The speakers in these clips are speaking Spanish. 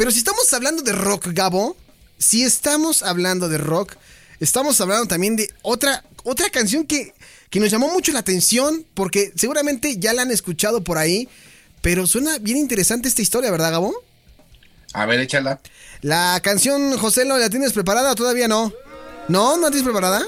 Pero si estamos hablando de rock, Gabo, si estamos hablando de rock, estamos hablando también de otra, otra canción que, que nos llamó mucho la atención, porque seguramente ya la han escuchado por ahí, pero suena bien interesante esta historia, ¿verdad, Gabo? A ver, échala. La canción, José, ¿la tienes preparada o todavía no? ¿No? ¿No la tienes preparada?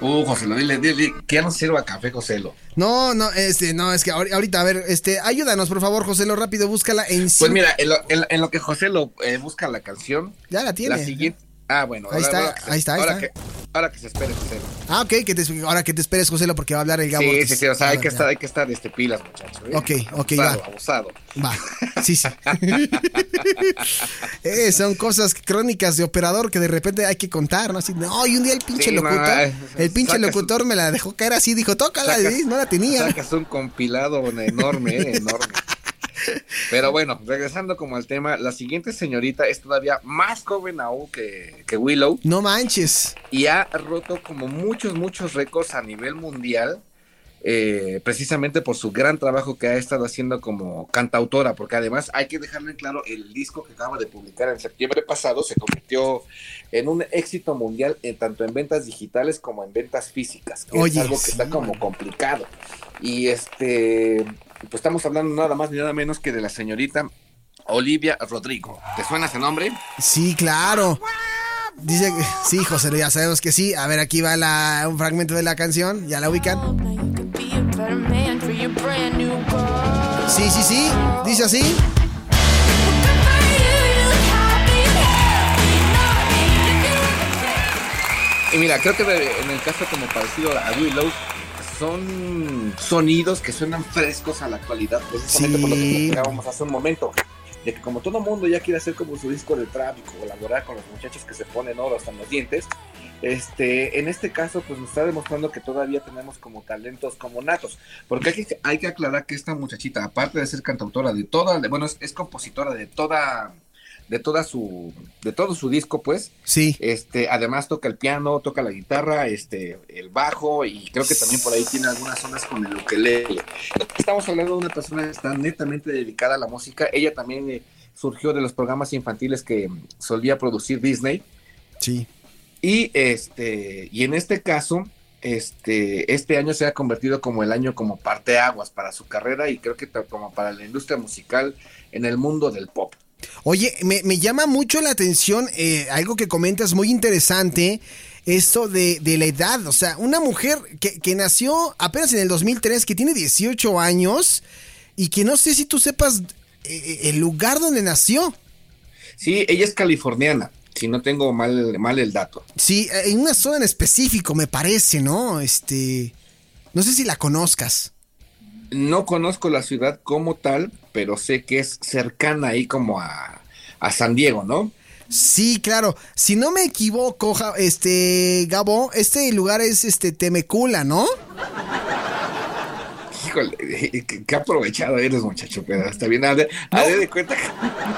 Uh, José, dile, dile, dile, que ya no sirva café, Joselo. No, no, este, no, es que ahorita, a ver, este, ayúdanos, por favor, Joselo, rápido, búscala en Pues mira, en lo, en, lo que José lo eh, busca la canción. Ya la tiene. La siguiente. Ah, bueno. Ahí está, ahí está, ahí ahora está. Que, ahora que se espere, José. Ah, ok, que te, ahora que te esperes, José, porque va a hablar el Gabo. Sí, sí, sí, o sea, hay que, estar, hay que estar este, pilas, muchachos. ¿eh? Ok, ok, abusado, va. Abusado. Va, sí, sí. eh, son cosas crónicas de operador que de repente hay que contar, ¿no? Así, no, y un día el pinche Sí, no, locutor, eh, el pinche sacas- locutor me la dejó caer así, dijo, tócala, Sacas- no la tenía. Sacas un compilado enorme, enorme. Pero bueno, regresando como al tema, la siguiente señorita es todavía más joven aún que, que Willow No manches. y ha roto como muchos, muchos récords a nivel mundial, eh, precisamente por su gran trabajo que ha estado haciendo como cantautora, porque además hay que dejarle en claro, el disco que acaba de publicar en septiembre pasado se convirtió en un éxito mundial en tanto en ventas digitales como en ventas físicas, que Oye, es algo que sí, está como complicado. Y este, pues estamos hablando nada más ni nada menos que de la señorita Olivia Rodrigo. ¿Te suena ese nombre? Sí, claro. Dice que sí, José, ya sabemos que sí. A ver, aquí va la, un fragmento de la canción, ya la ubican. Sí, sí, sí, dice así. Y mira, creo que en el caso como parecido a Willow, son sonidos que suenan frescos a la actualidad, precisamente por lo que Sí. platicábamos hace un momento. De que como todo mundo ya quiere hacer como su disco de trap y colaborar con los muchachos que se ponen oro hasta en los dientes, este, en este caso pues nos está demostrando que todavía tenemos como talentos como natos. Porque hay que, hay que aclarar que esta muchachita, aparte de ser cantautora de toda, bueno, es, es compositora de toda, de toda su, de todo su disco, pues, Sí. este, además toca el piano, toca la guitarra, este, el bajo y creo que también por ahí tiene algunas zonas con el ukelele. Estamos hablando de una persona que está netamente dedicada a la música. Ella también eh, surgió de los programas infantiles que solía producir Disney Sí. y este y en este caso este este año se ha convertido como el año como parteaguas para su carrera y creo que como para la industria musical en el mundo del pop. Oye, me, me llama mucho la atención eh, algo que comentas muy interesante, esto de, de la edad. O sea, una mujer que, que nació apenas en el 2003, que tiene 18 años y que no sé si tú sepas eh, el lugar donde nació. Sí, ella es californiana, si no tengo mal mal el dato. Sí, eh, en una zona en específico, me parece, ¿no? Este. No sé si la conozcas. No conozco la ciudad como tal, pero sé que es cercana ahí como a, a San Diego, ¿no? Sí, claro. Si no me equivoco, este Gabo, este lugar es este Temecula, ¿no? Híjole, qué, aprovechado eres, muchacho, pero está bien. Haré haré de cuenta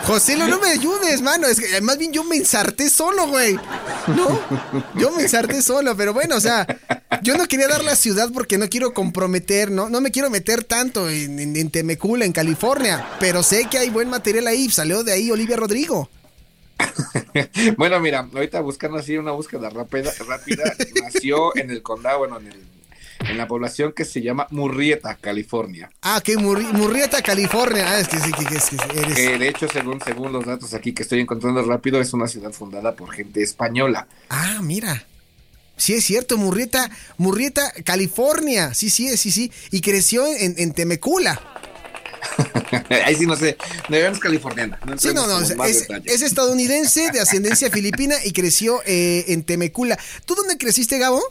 José, no, no me ayudes, mano. Es que eh, más bien yo me ensarté solo, güey. No, yo me ensarté solo, pero bueno, o sea, yo no quería dar la ciudad porque no quiero comprometer, no, no me quiero meter tanto en, en- en Temecula, en California, pero sé que hay buen material ahí. Salió de ahí Olivia Rodrigo. Bueno, mira, ahorita buscando así una búsqueda rápida, rápida nació en el condado, bueno, en, el- en la población que se llama Murrieta, California. Ah, que Murri- Murrieta, California. Ah, es que sí, que, que- es que eres. Que de hecho, según, según los datos aquí que estoy encontrando rápido, es una ciudad fundada por gente española. Ah, mira. Sí, es cierto, Murrieta, Murrieta, California. Sí, sí, sí, sí. Y creció en, en Temecula. Ahí sí no sé, es californiana. No Sí, no, no, es estadounidense de ascendencia filipina y creció eh, en Temecula. ¿Tú dónde creciste, Gabo?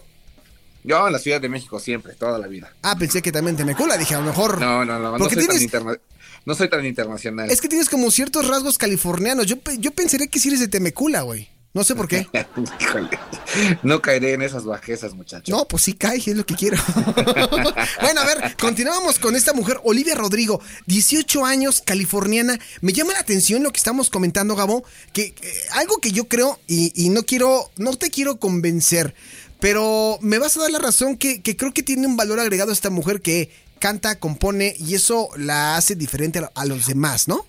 Yo en la Ciudad de México siempre, toda la vida. Ah, pensé que también Temecula, dije, a lo mejor. No, no, no, no Porque soy tan interna- no soy tan internacional. Es que tienes como ciertos rasgos californianos. Yo, yo pensaría que si eres de Temecula, güey. No sé por qué. no caeré en esas bajezas, muchachos. No, pues sí cae, es lo que quiero. bueno, a ver, continuamos con esta mujer, Olivia Rodrigo, 18 años, californiana. Me llama la atención lo que estamos comentando, Gabo, que algo que yo creo, y, no quiero, no te quiero convencer, pero me vas a dar la razón que, creo que tiene un valor agregado esta mujer que canta, compone, y eso la hace diferente a los demás, ¿no?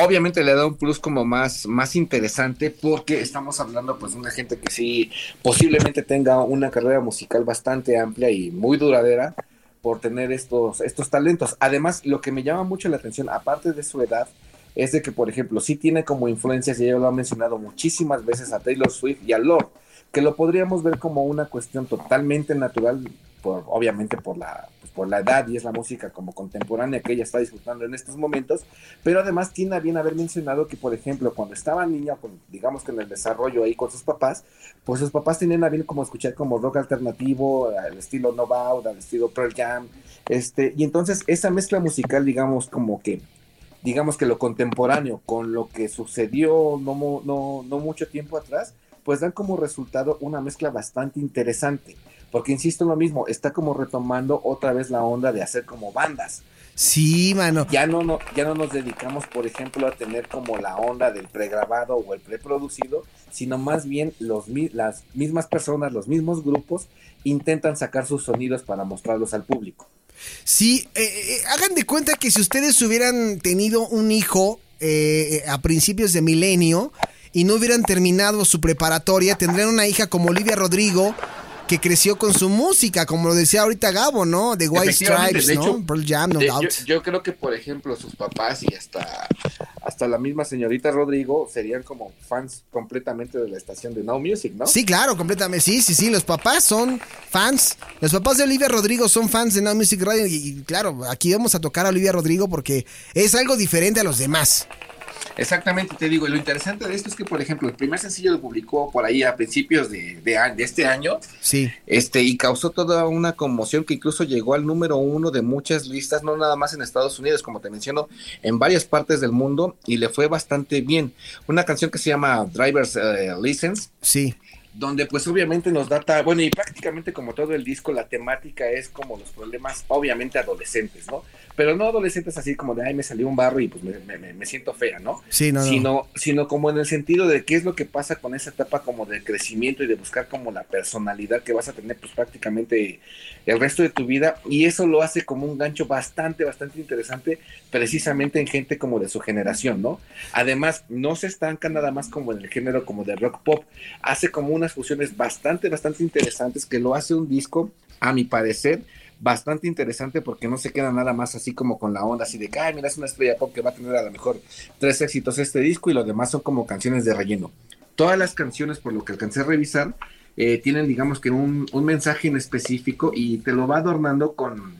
obviamente le da un plus como más, más interesante porque estamos hablando pues de una gente que sí posiblemente tenga una carrera musical bastante amplia y muy duradera por tener estos, estos talentos. Además, lo que me llama mucho la atención, aparte de su edad, es de que, por ejemplo, sí tiene como influencias, y ella lo ha mencionado muchísimas veces a Taylor Swift y a Lord, que lo podríamos ver como una cuestión totalmente natural, por, obviamente por la, por la edad y es la música como contemporánea que ella está disfrutando en estos momentos, pero además tiene bien haber mencionado que, por ejemplo, cuando estaba niña, pues, digamos que en el desarrollo ahí con sus papás, pues sus papás tenían a bien como escuchar como rock alternativo, al estilo No Bout, al estilo Pearl Jam, este, y entonces esa mezcla musical, digamos, como que digamos que lo contemporáneo con lo que sucedió no, no, no mucho tiempo atrás, pues dan como resultado una mezcla bastante interesante. Porque insisto en lo mismo, está como retomando otra vez la onda de hacer como bandas. Sí, mano. Ya no, no, ya no nos dedicamos, por ejemplo, a tener como la onda del pregrabado o el preproducido, sino más bien los, las mismas personas, los mismos grupos intentan sacar sus sonidos para mostrarlos al público. Sí, eh, eh, hagan de cuenta que si ustedes hubieran tenido un hijo eh, a principios de milenio y no hubieran terminado su preparatoria, tendrían una hija como Olivia Rodrigo que creció con su música, como lo decía ahorita Gabo, ¿no? De White Stripes, ¿no? Pearl Jam, no doubt. Yo, creo que, por ejemplo, sus papás y hasta, hasta la misma señorita Rodrigo serían como fans completamente de la estación de Now Music, ¿no? Sí, claro, completamente. Sí, sí, sí. Los papás son fans. Los papás de Olivia Rodrigo son fans de Now Music Radio. y claro, aquí vamos a tocar a Olivia Rodrigo porque es algo diferente a los demás. Exactamente, te digo, y lo interesante de esto es que, por ejemplo, el primer sencillo lo publicó por ahí a principios de, de, este año. Sí. Este, y causó toda una conmoción que incluso llegó al número uno de muchas listas, no nada más en Estados Unidos, como te menciono, en varias partes del mundo, y le fue bastante bien. Una canción que se llama Driver's eh, License. Sí donde pues obviamente nos data, bueno, y prácticamente como todo el disco, la temática es como los problemas, obviamente adolescentes, ¿no? Pero no adolescentes así como de, ay, me salió un barro y pues me, siento fea, ¿no? Sí, no, sino, Sino como en el sentido de qué es lo que pasa con esa etapa como de crecimiento y de buscar como la personalidad que vas a tener pues prácticamente el resto de tu vida, y eso lo hace como un gancho bastante, bastante interesante, precisamente en gente como de su generación, ¿no? Además, no se estanca nada más como en el género como de rock pop, hace como fusiones bastante, bastante interesantes que lo hace un disco, a mi parecer, bastante interesante porque no se queda nada más así como con la onda así de que, ay, mira, es una estrella pop que va a tener a lo mejor tres éxitos este disco y los demás son como canciones de relleno. Todas las canciones, por lo que alcancé a revisar, eh, tienen, digamos que un, un mensaje en específico y te lo va adornando con,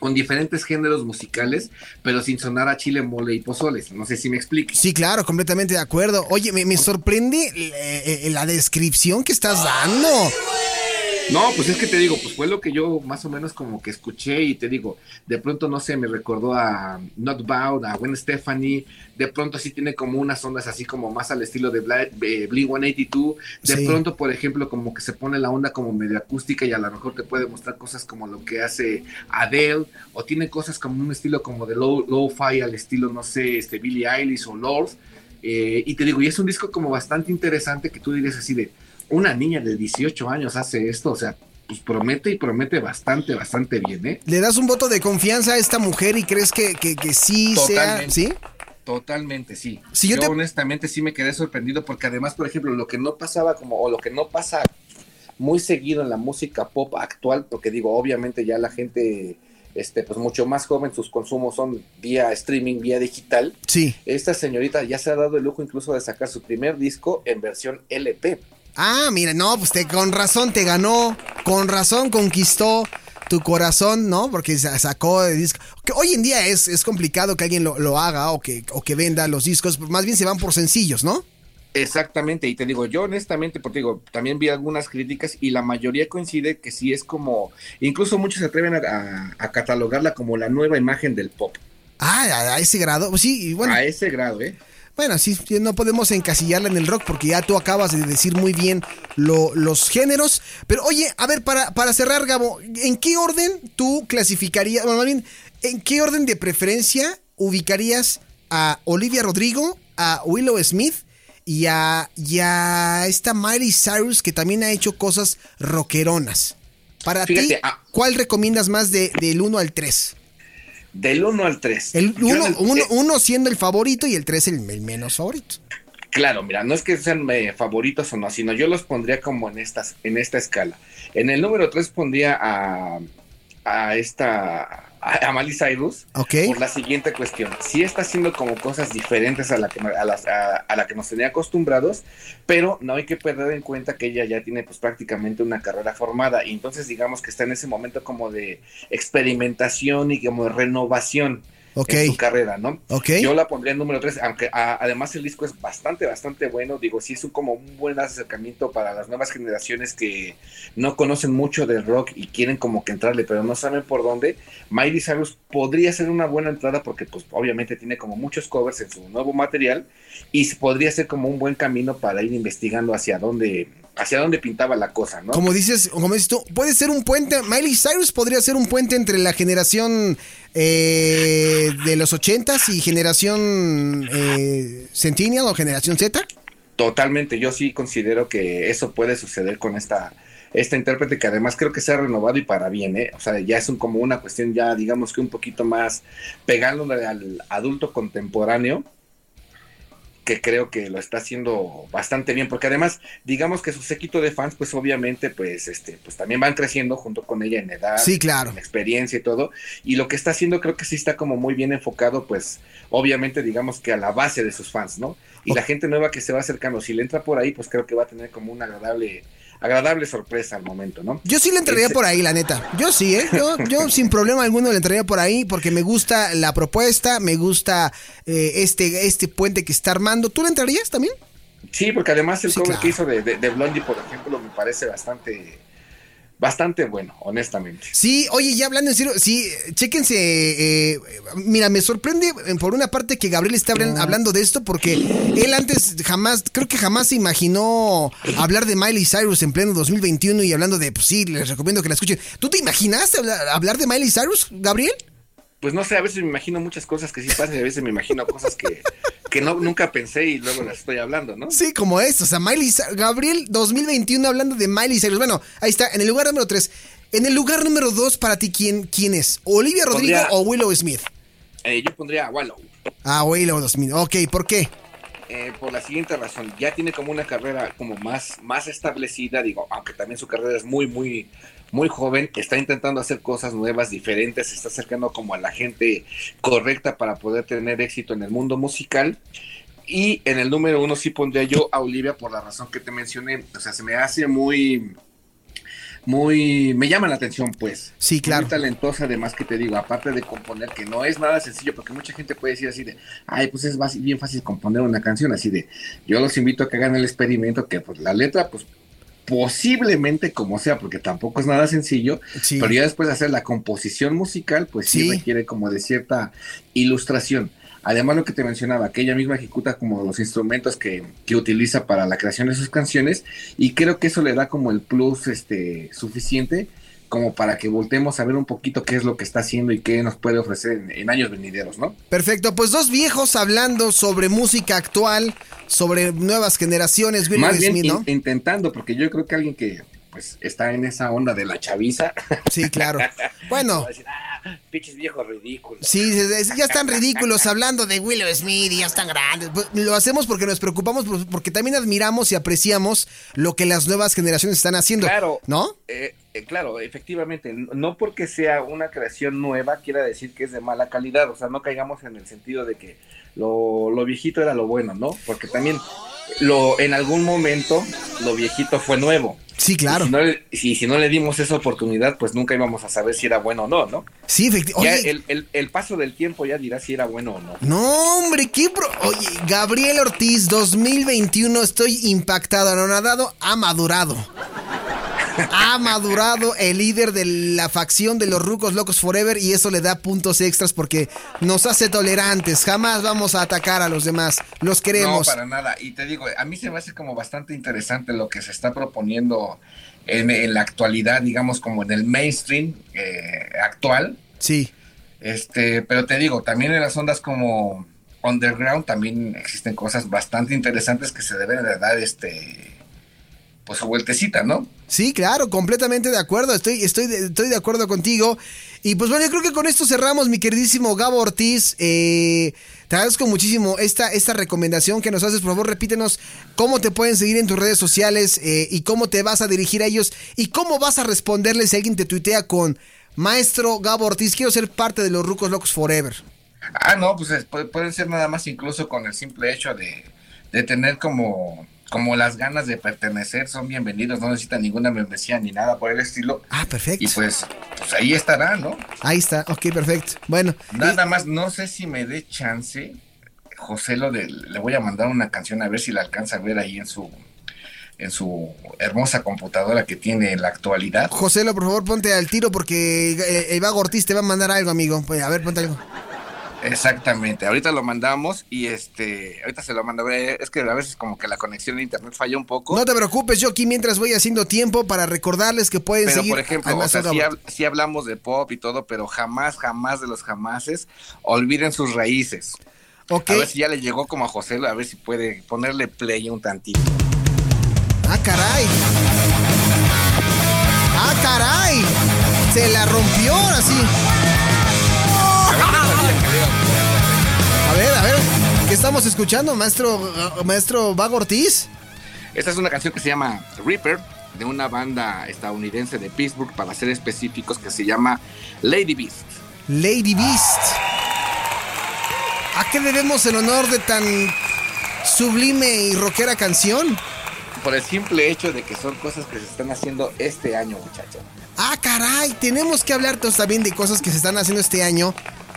con diferentes géneros musicales, pero sin sonar a chile, mole y pozoles. No sé si me explique. Sí, claro, completamente de acuerdo. Oye, me, me sorprende eh, eh, la descripción que estás dando. No, pues es que te digo, pues fue lo que yo más o menos como que escuché y te digo, de pronto no sé, me recordó a Not Bound, a Gwen Stephanie, de pronto sí tiene como unas ondas así como más al estilo de Blink 182, de pronto por ejemplo como que se pone la onda como medio acústica y a lo mejor te puede mostrar cosas como lo que hace Adele o tiene cosas como un estilo como de low, low fi al estilo no sé, este Billie Eilish o Lord. Eh, y te digo, y es un disco como bastante interesante que tú dirías así de, una niña de 18 años hace esto, o sea, pues promete y promete bastante, bastante bien, ¿eh? ¿Le das un voto de confianza a esta mujer y crees que, que, sí sea, sí? Totalmente, sí. yo, honestamente sí me quedé sorprendido porque además, por ejemplo, lo que no pasaba como, o lo que no pasa muy seguido en la música pop actual, porque digo, obviamente ya la gente, este, pues mucho más joven, sus consumos son vía streaming, vía digital. Sí. Esta señorita ya se ha dado el lujo incluso de sacar su primer disco en versión LP. Ah, mira, no, pues te, con razón te ganó, con razón conquistó tu corazón, ¿no? Porque sacó de disco. Que hoy en día es, es complicado que alguien lo, haga o que, o que venda los discos, más bien se van por sencillos, ¿no? Exactamente, y te digo, yo honestamente, porque digo, también vi algunas críticas y la mayoría coincide que sí es como, incluso muchos se atreven a catalogarla como la nueva imagen del pop. Ah, a, a ese grado. Pues sí, y bueno. A ese grado, ¿eh? Bueno, sí, no podemos encasillarla en el rock porque ya tú acabas de decir muy bien lo- los géneros. Pero oye, a ver, para, para cerrar, Gabo, ¿en qué orden tú clasificarías, bueno, más bien, en qué orden de preferencia ubicarías a Olivia Rodrigo, a Willow Smith y a, y a esta Miley Cyrus que también ha hecho cosas rockeronas? Para ti, ah. ¿cuál recomiendas más de, del 1 al 3? Del 1 al 3. El uno, uno- uno siendo el favorito y el 3 el, el menos favorito. Claro, mira, no es que sean eh, favoritos o no, sino yo los pondría como en estas, en esta escala. En el número 3 pondría a, a esta a, Miley Cyrus por la siguiente cuestión. Sí está haciendo como cosas diferentes a la que a, las- a- a la que nos tenía acostumbrados, pero no hay que perder en cuenta que ella ya tiene pues prácticamente una carrera formada. Y entonces digamos que está en ese momento como de experimentación y como de renovación Ok. en su carrera, ¿no? Ok. Yo la pondría en número 3, aunque a- además el disco es bastante, bastante bueno. Digo, sí es un, como un buen acercamiento para las nuevas generaciones que no conocen mucho del rock y quieren como que entrarle, pero no saben por dónde. Miley Cyrus podría ser una buena entrada porque pues obviamente tiene como muchos covers en su nuevo material y podría ser como un buen camino para ir investigando hacia dónde, hacia dónde pintaba la cosa, ¿no? Como dices, como dices tú, puede ser un puente. Miley Cyrus podría ser un puente entre la generación eh, de los ochentas y generación eh, Centennial o generación Z. Totalmente, yo sí considero que eso puede suceder con esta, esta intérprete que además creo que se ha renovado y para bien, ¿eh? O sea, ya es un, como una cuestión ya, digamos que un poquito más pegándole al adulto contemporáneo, que creo que lo está haciendo bastante bien, porque además, digamos que su séquito de fans, pues obviamente, pues, este, pues también van creciendo junto con ella en edad, Sí, claro. en experiencia y todo, y lo que está haciendo creo que sí está como muy bien enfocado, pues, obviamente, digamos que a la base de sus fans, ¿no? Y la gente nueva que se va acercando, si le entra por ahí, pues creo que va a tener como una agradable, agradable sorpresa al momento, ¿no? Yo sí le entraría Ese- por ahí, la neta. Yo sí, ¿eh? Yo, yo sin problema alguno le entraría por ahí porque me gusta la propuesta, me gusta eh, este, este puente que está armando. ¿Tú le entrarías también? Sí, porque además el Sí, cover claro. que hizo de, de, de Blondie, por ejemplo, me parece bastante, bastante bueno, honestamente. Sí, oye, ya hablando en serio, sí, chéquense, eh, mira, me sorprende eh, por una parte que Gabriel está hablan- hablando de esto porque él antes jamás, creo que jamás se imaginó hablar de Miley Cyrus en pleno 2021 y hablando de, pues sí, les recomiendo que la escuchen. ¿Tú te imaginaste hablar, hablar de Miley Cyrus, Gabriel? Pues no sé, a veces me imagino muchas cosas que sí pasan y a veces me imagino cosas que, que no, nunca pensé y luego las estoy hablando, ¿no? Sí, como es, o sea, Miley Gabriel 2021 hablando de Miley Cyrus. Bueno, ahí está, en el lugar número 3. En el lugar número 2, para ti, ¿quién, quién es? ¿Olivia Rodrigo Pondría- o Willow Smith? Eh, yo pondría a Wallow. Ah, Willow Smith. Ok, ¿por qué? Eh, por la siguiente razón, ya tiene como una carrera como más, más establecida, digo, aunque también su carrera es muy, muy, muy joven, está intentando hacer cosas nuevas, diferentes, se está acercando como a la gente correcta para poder tener éxito en el mundo musical. Y en el número uno sí pondría yo a Olivia por la razón que te mencioné, o sea, se me hace muy, muy, me llama la atención pues. Sí, claro. Muy talentosa, además que te digo, aparte de componer, que no es nada sencillo, porque mucha gente puede decir así de, ay, pues es bien fácil componer una canción, así de, yo los invito a que hagan el experimento, que pues la letra, pues posiblemente como sea, porque tampoco es nada sencillo, Sí. pero ya después de hacer la composición musical, pues sí, Sí. requiere como de cierta ilustración. Además, lo que te mencionaba, que ella misma ejecuta como los instrumentos que, que utiliza para la creación de sus canciones, y creo que eso le da como el plus este, suficiente como para que voltemos a ver un poquito qué es lo que está haciendo y qué nos puede ofrecer en, en años venideros, ¿no? Perfecto, pues dos viejos hablando sobre música actual, sobre nuevas generaciones, Willow Más bien Smith, ¿no? in- intentando, porque yo creo que alguien que pues está en esa onda de la chaviza, Sí, claro. Bueno, ah, pinches viejos ridículos. sí, sí, sí, ya están ridículos hablando de Willow Smith y ya están grandes. Pues, Lo hacemos porque nos preocupamos, pues, porque también admiramos y apreciamos lo que las nuevas generaciones están haciendo. Claro. ¿No? Eh, eh, claro, efectivamente, no porque sea una creación nueva quiera decir que es de mala calidad, o sea, no caigamos en el sentido de que lo, lo viejito era lo bueno, ¿no? Porque también lo en algún momento lo viejito fue nuevo. Sí, claro. Y si no, le- si, si no le dimos esa oportunidad, pues nunca íbamos a saber si era bueno o no, ¿no? Sí, efectivamente. El, el- el paso del tiempo ya dirá si era bueno o no. No, hombre, qué pro... Oye, Gabriel Ortiz 2021, estoy impactado, anonadado, ha madurado. Ha madurado el líder de la facción de los Rucos Locos Forever y eso le da puntos extras porque nos hace tolerantes. Jamás vamos a atacar a los demás. Los queremos. No, para nada. Y te digo, a mí se me hace como bastante interesante lo que se está proponiendo en, la actualidad, digamos, como en el mainstream eh, actual. Sí. Este, pero te digo, también en las ondas como underground también existen cosas bastante interesantes que se deben de dar este pues su vueltecita, ¿no? Sí, claro, completamente de acuerdo, estoy, estoy, de, estoy de acuerdo contigo. Y pues bueno, yo creo que con esto cerramos, mi queridísimo Gabo Ortiz. Eh, te agradezco muchísimo esta, esta recomendación que nos haces. Por favor, repítenos cómo te pueden seguir en tus redes sociales eh, y cómo te vas a dirigir a ellos y cómo vas a responderles si alguien te tuitea con Maestro Gabo Ortiz. Quiero ser parte de los Rucos Locos Forever. Ah, no, pues pueden ser nada más incluso con el simple hecho de, de tener como como las ganas de pertenecer son bienvenidos, no necesitan ninguna membresía ni nada por el estilo. Ah, perfecto. Y pues, pues ahí estará, ¿no? Ahí está, ok, perfecto. Bueno. Nada más, no sé si me dé chance, José, lo de, le voy a mandar una canción a ver si la alcanza a ver ahí en su en su hermosa computadora que tiene en la actualidad. José, por favor, ponte al tiro porque el vago Ortiz te va a mandar algo, amigo. Pues, a ver, ponte algo. Exactamente, ahorita lo mandamos y este, ahorita se lo mando. Es que a veces como que la conexión de internet falla un poco. No te preocupes, yo aquí mientras voy haciendo tiempo para recordarles que pueden pero, seguir. por ejemplo, si, hablamos de pop y todo, pero jamás, jamás de los jamases olviden sus raíces. Okay. A ver si ya le llegó como a José, a ver si puede ponerle play un tantito. Ah, caray. Ah, caray. Se la rompió así. ¿Qué estamos escuchando, maestro, maestro Vago Ortiz? Esta es una canción que se llama Reaper, de una banda estadounidense de Pittsburgh, para ser específicos, que se llama Lady Beast. Lady Beast. ¿A qué debemos el honor de tan sublime y rockera canción? Por el simple hecho de que son cosas que se están haciendo este año, muchachos. Ah, caray, tenemos que hablar también de cosas que se están haciendo este año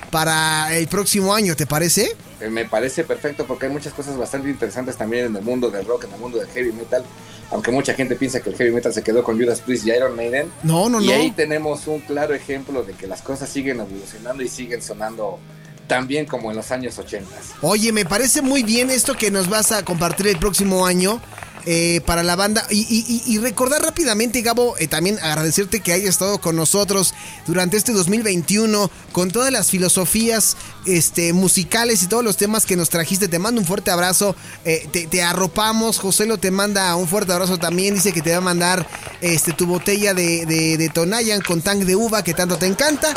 para el próximo año, ¿te parece? Eh, me parece perfecto porque hay muchas cosas bastante interesantes también en el mundo del rock, en el mundo del heavy metal. Aunque mucha gente piensa que el heavy metal se quedó con Judas Priest y Iron Maiden. No, no, no. Y ahí tenemos un claro ejemplo de que las cosas siguen evolucionando y siguen sonando tan bien como en los años 80. Oye, me parece muy bien esto que nos vas a compartir el próximo año. Eh, para la banda. Y, recordar rápidamente, Gabo, eh, también agradecerte que hayas estado con nosotros durante este 2021 con todas las filosofías este, musicales y todos los temas que nos trajiste. Te mando un fuerte abrazo. Eh, te, arropamos. José lo te manda un fuerte abrazo también. Dice que te va a mandar este, tu botella de, Tonayan con tank de uva que tanto te encanta.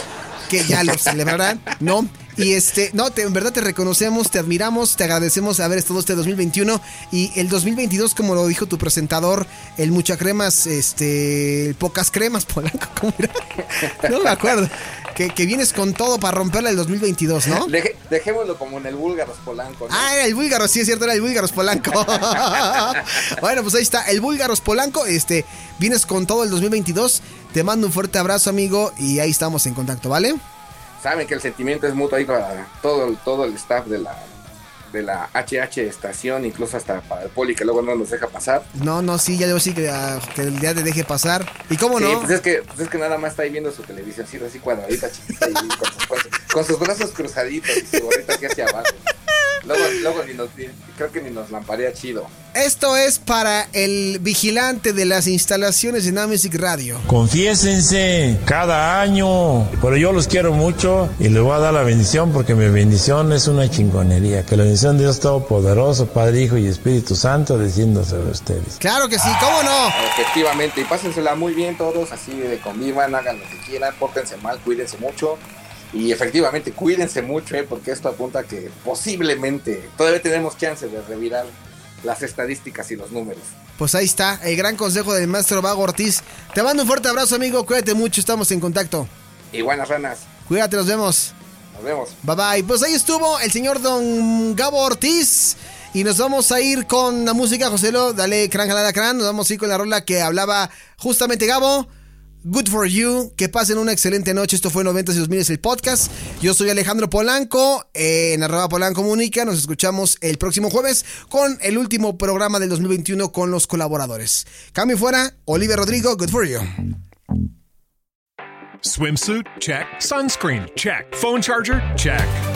Que ya lo celebrarán, ¿no? Y este, no, en verdad te reconocemos, te admiramos, te agradecemos haber estado este 2021 y el 2022, como lo dijo tu presentador, el mucha cremas, este, pocas cremas, Polanco, ¿cómo era? No me acuerdo. Que, vienes con todo para romperla el 2022, ¿no? dejémoslo como en el Búlgaros Polanco. Ah, era el Búlgaros, sí es cierto, era el Búlgaros Polanco. bueno, pues ahí está, el Búlgaros Polanco, este, vienes con todo el 2022. Te mando un fuerte abrazo, amigo, y ahí estamos en contacto, ¿vale? Saben que el sentimiento es mutuo ahí para todo, todo el staff de la de la HH estación, incluso hasta para el poli que luego no nos deja pasar. No, no, sí, ya debo sí que, ah, que el día te deje pasar. ¿Y cómo no? Pues es que, pues es que nada más está ahí viendo su televisión, así cuadradita, chiquita, y con, sus, con sus brazos cruzaditos y su gorrita aquí hacia abajo. Luego, luego ni nos, creo que ni nos lamparea chido. Esto es para el vigilante de las instalaciones de Namusic Radio. Confiésense cada año, pero yo los quiero mucho y les voy a dar la bendición porque mi bendición es una chingonería. Que la bendición de Dios Todopoderoso, Padre, Hijo y Espíritu Santo descienda sobre ustedes. Claro que sí, ¿cómo no? Efectivamente, y pásensela muy bien todos, así de convivan, hagan lo que quieran, pórtense mal, cuídense mucho. Y efectivamente, cuídense mucho, ¿eh? porque esto apunta a que posiblemente todavía tenemos chance de revirar las estadísticas y los números. Pues ahí está, el gran consejo del maestro Vago Ortiz. Te mando un fuerte abrazo, amigo. Cuídate mucho, estamos en contacto. Y buenas ranas. Cuídate, nos vemos. Nos vemos. Bye bye. Pues ahí estuvo el señor Don Gabo Ortiz. Y nos vamos a ir con la música, Joselo. Dale, crán, jalada, crán. Nos vamos a ir con la rola que hablaba justamente Gabo Good for you. Que pasen una excelente noche. Esto fue 90 y 2000 el podcast. Yo soy Alejandro Polanco en arroba Polanco Comunica. Nos escuchamos el próximo jueves con el último programa del 2021 con los colaboradores. Cambio fuera. Olivia Rodrigo. Good for you. Swimsuit? Check. Sunscreen? Check. Phone charger? Check.